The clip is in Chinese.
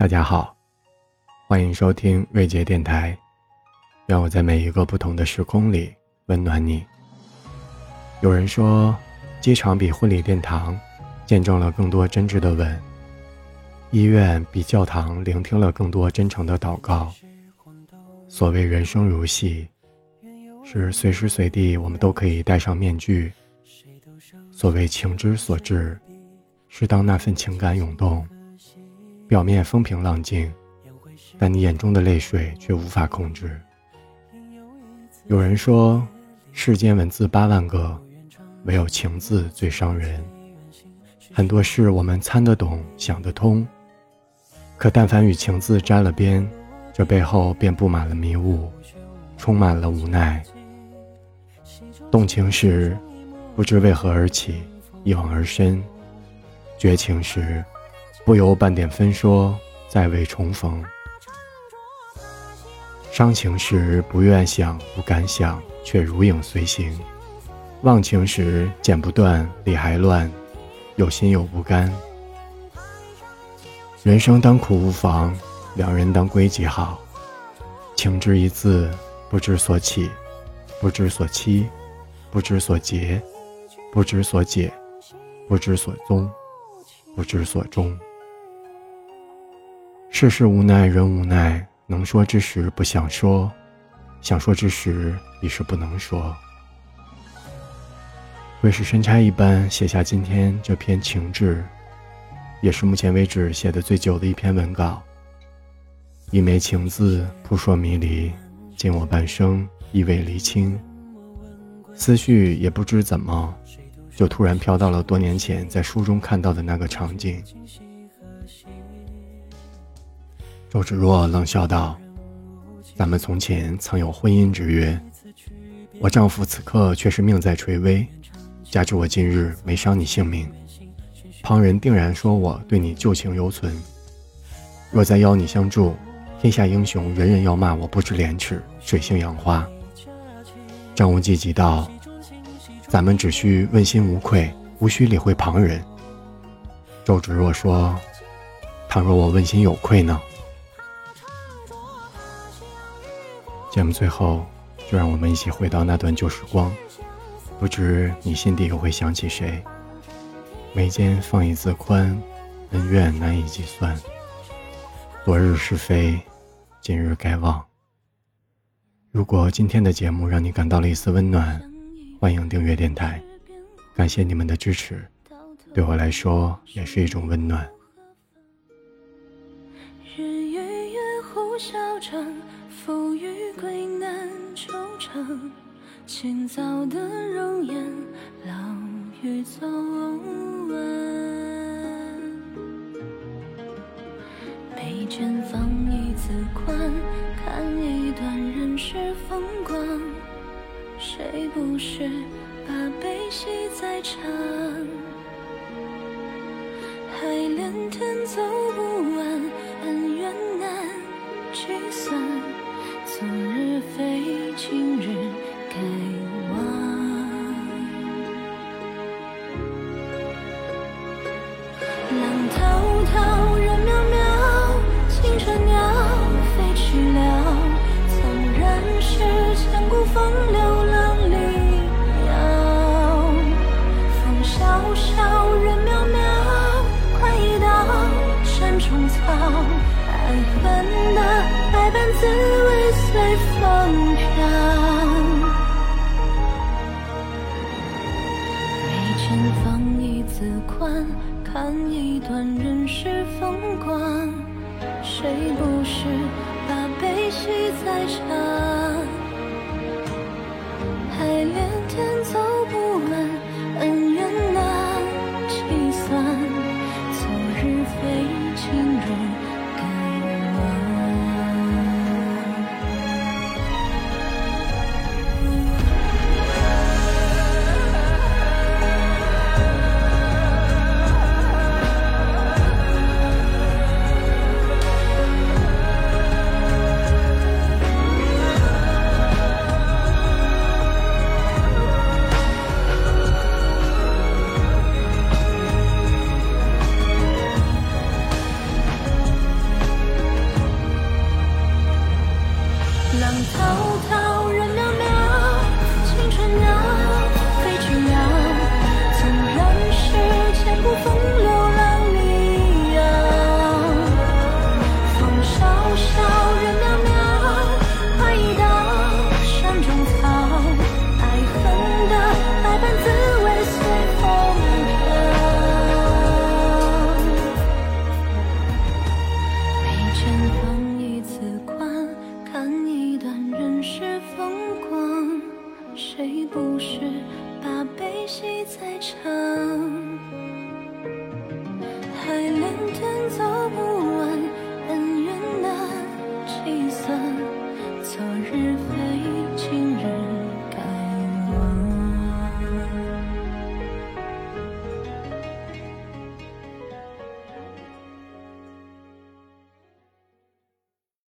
大家好，欢迎收听瑞杰电台。愿我在每一个不同的时空里温暖你。有人说，机场比婚礼殿堂见证了更多真挚的吻，医院比教堂聆听了更多真诚的祷告。所谓人生如戏，是随时随地我们都可以戴上面具。所谓情之所至，是当那份情感涌动。表面风平浪静，但你眼中的泪水却无法控制。有人说，世间文字八万个，唯有情字最伤人。很多事我们参得懂，想得通，可但凡与情字沾了边，这背后便布满了迷雾，充满了无奈。动情时，不知为何而起，一往而深；绝情时，不由半点分说，再未重逢。伤情时不愿想，不敢想，却如影随形；忘情时剪不断，理还乱，有心有不甘。人生当苦无妨，两人当归即好。情之一字，不知所起，不知所期，不知所结，不知所解，不知所踪，不知所终。世事无奈，人无奈。能说之时不想说，想说之时已是不能说。会是神差一般写下今天这篇情志，也是目前为止写的最久的一篇文稿。一枚情字扑朔迷离，尽我半生亦未厘清。思绪也不知怎么，就突然飘到了多年前在书中看到的那个场景。周芷若冷笑道：“咱们从前曾有婚姻之约，我丈夫此刻却是命在垂危，加之我今日没伤你性命，旁人定然说我对你旧情犹存。若再邀你相助，天下英雄人人要骂我不知廉耻，水性杨花。”张无忌急道：“咱们只需问心无愧，无需理会旁人。”周芷若说：“倘若我问心有愧呢？”节目最后，就让我们一起回到那段旧时光，不知你心底又会想起谁？眉间放一字宽，恩怨难以计算。昨日是非，今日该忘。如果今天的节目让你感到了一丝温暖，欢迎订阅电台，感谢你们的支持，对我来说也是一种温暖。日与月月浮于归难惆怅，清早的容颜，老于昨晚。眉间放一字宽，看一段人世风光。谁不是把悲喜在尝？海连天走不完，恩怨难计算。风流浪里摇。风萧萧，人渺渺，快意到山中草。爱恨的百般滋味。随风飘，眉间放一字宽，看一段人世风光。谁不是把悲喜在尝？海连天走。